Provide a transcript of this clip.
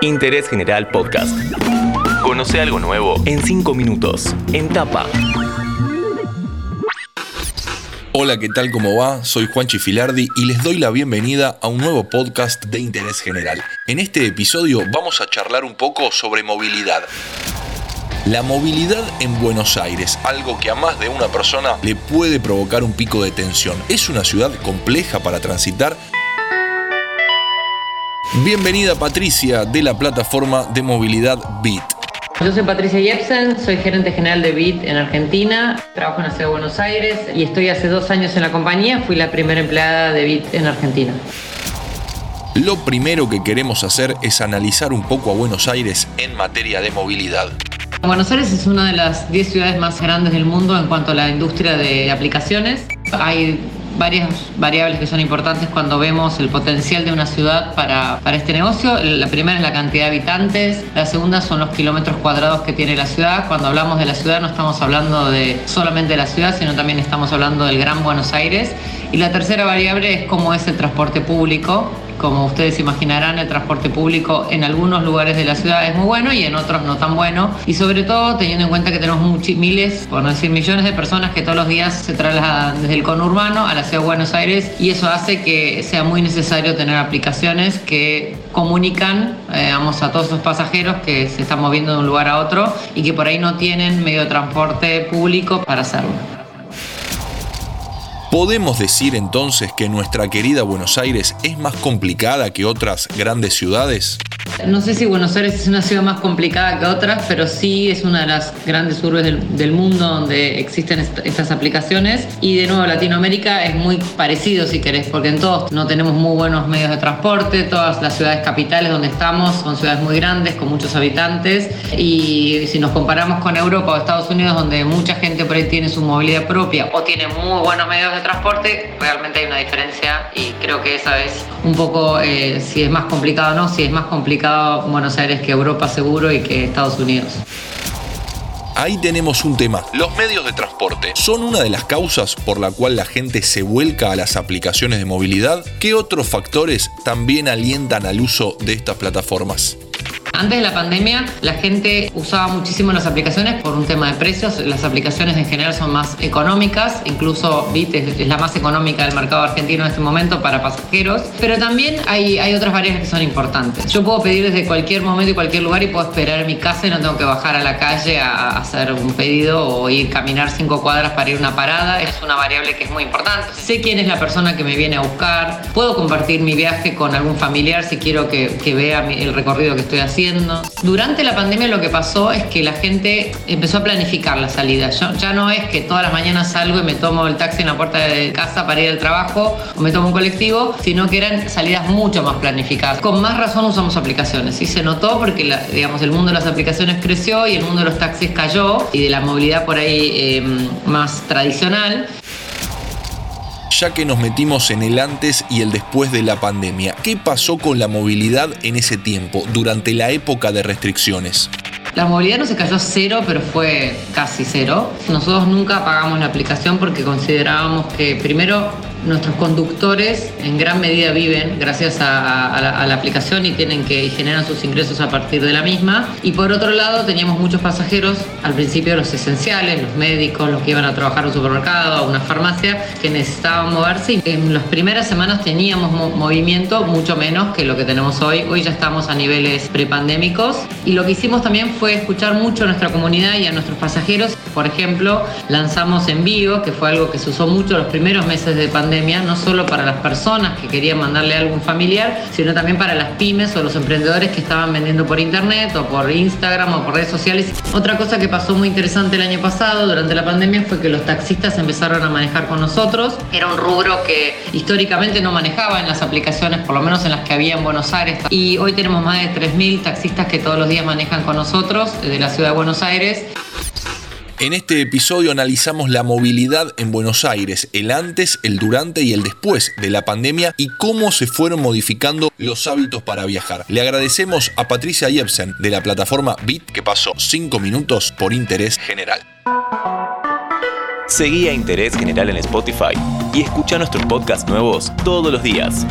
Interés General Podcast. Conoce algo nuevo en 5 minutos. En tapa. Hola, ¿qué tal? ¿Cómo va? Soy Juanchi Filardi y les doy la bienvenida a un nuevo podcast de interés general. En este episodio vamos a charlar un poco sobre movilidad. La movilidad en Buenos Aires, algo que a más de una persona le puede provocar un pico de tensión. Es una ciudad compleja para transitar Bienvenida Patricia de la plataforma de movilidad BIT. Yo soy Patricia Jepsen, soy gerente general de BIT en Argentina, trabajo en la ciudad de Buenos Aires y estoy hace dos años en la compañía, fui la primera empleada de BIT en Argentina. Lo primero que queremos hacer es analizar un poco a Buenos Aires en materia de movilidad. Buenos Aires es una de las 10 ciudades más grandes del mundo en cuanto a la industria de aplicaciones. Hay varias variables que son importantes cuando vemos el potencial de una ciudad para, para este negocio. La primera es la cantidad de habitantes, la segunda son los kilómetros cuadrados que tiene la ciudad. Cuando hablamos de la ciudad no estamos hablando de solamente de la ciudad, sino también estamos hablando del Gran Buenos Aires. Y la tercera variable es cómo es el transporte público como ustedes imaginarán, el transporte público en algunos lugares de la ciudad es muy bueno y en otros no tan bueno. Y sobre todo teniendo en cuenta que tenemos miles, por no decir millones de personas que todos los días se trasladan desde el conurbano a la ciudad de Buenos Aires y eso hace que sea muy necesario tener aplicaciones que comunican eh, a todos esos pasajeros que se están moviendo de un lugar a otro y que por ahí no tienen medio de transporte público para hacerlo. ¿Podemos decir entonces que nuestra querida Buenos Aires es más complicada que otras grandes ciudades? No sé si Buenos Aires es una ciudad más complicada que otras, pero sí es una de las grandes urbes del, mundo donde existen estas aplicaciones. Y de nuevo, Latinoamérica es muy parecido, si querés, porque en todos no tenemos muy buenos medios de transporte. Todas las ciudades capitales donde estamos son ciudades muy grandes, con muchos habitantes. Y si nos comparamos con Europa o Estados Unidos, donde mucha gente por ahí tiene su movilidad propia o tiene muy buenos medios de transporte, realmente hay una diferencia. Y creo que esa es un poco eh, si es más complicado o no, si es más complicado Buenos Aires que Europa seguro y que Estados Unidos. Ahí tenemos un tema. Los medios de transporte son una de las causas por la cual la gente se vuelca a las aplicaciones de movilidad. ¿Qué otros factores también alientan al uso de estas plataformas? Antes de la pandemia, la gente usaba muchísimo las aplicaciones por un tema de precios. Las aplicaciones en general son más económicas, incluso Bit es, la más económica del mercado argentino en este momento para pasajeros. Pero también hay, otras variables que son importantes. Yo puedo pedir desde cualquier momento y cualquier lugar y puedo esperar en mi casa y no tengo que bajar a la calle a, hacer un pedido o ir caminar cinco cuadras para ir a una parada. Es una variable que es muy importante. Sé quién es la persona que me viene a buscar. Puedo compartir mi viaje con algún familiar si quiero que vea el recorrido que estoy haciendo durante la pandemia lo que pasó es que la gente empezó a planificar la salida. ya no es que todas las mañanas salgo y me tomo el taxi en la puerta de casa para ir al trabajo o me tomo un colectivo, sino que eran salidas mucho más planificadas. Con más razón usamos aplicaciones y se notó porque digamos, el mundo de las aplicaciones creció y el mundo de los taxis cayó y de la movilidad por ahí eh, más tradicional ya que nos metimos en el antes y el después de la pandemia. ¿Qué pasó con la movilidad en ese tiempo, durante la época de restricciones? La movilidad no se cayó cero, pero fue casi cero. Nosotros nunca pagamos la aplicación porque considerábamos que primero nuestros conductores en gran medida viven gracias a, la, aplicación y tienen que generan sus ingresos a partir de la misma. Y por otro lado teníamos muchos pasajeros, al principio los esenciales, los médicos, los que iban a trabajar a un supermercado, a una farmacia, que necesitaban moverse. Y en las primeras semanas teníamos movimiento mucho menos que lo que tenemos hoy. Hoy ya estamos a niveles prepandémicos. Y lo que hicimos también fue escuchar mucho a nuestra comunidad y a nuestros pasajeros. Por ejemplo, lanzamos envío, que fue algo que se usó mucho los primeros meses de pandemia no solo para las personas que querían mandarle a algún familiar, sino también para las pymes o los emprendedores que estaban vendiendo por internet o por Instagram o por redes sociales. Otra cosa que pasó muy interesante el año pasado durante la pandemia fue que los taxistas empezaron a manejar con nosotros. Era un rubro que históricamente no manejaba en las aplicaciones, por lo menos en las que había en Buenos Aires. Y hoy tenemos más de 3.000 taxistas que todos los días manejan con nosotros de la ciudad de Buenos Aires. En este episodio analizamos la movilidad en Buenos Aires, el antes, el durante y el después de la pandemia y cómo se fueron modificando los hábitos para viajar. Le agradecemos a Patricia Jepsen de la plataforma Bit que pasó 5 minutos por interés general. Seguí a Interés General en Spotify y escucha nuestros podcasts nuevos todos los días.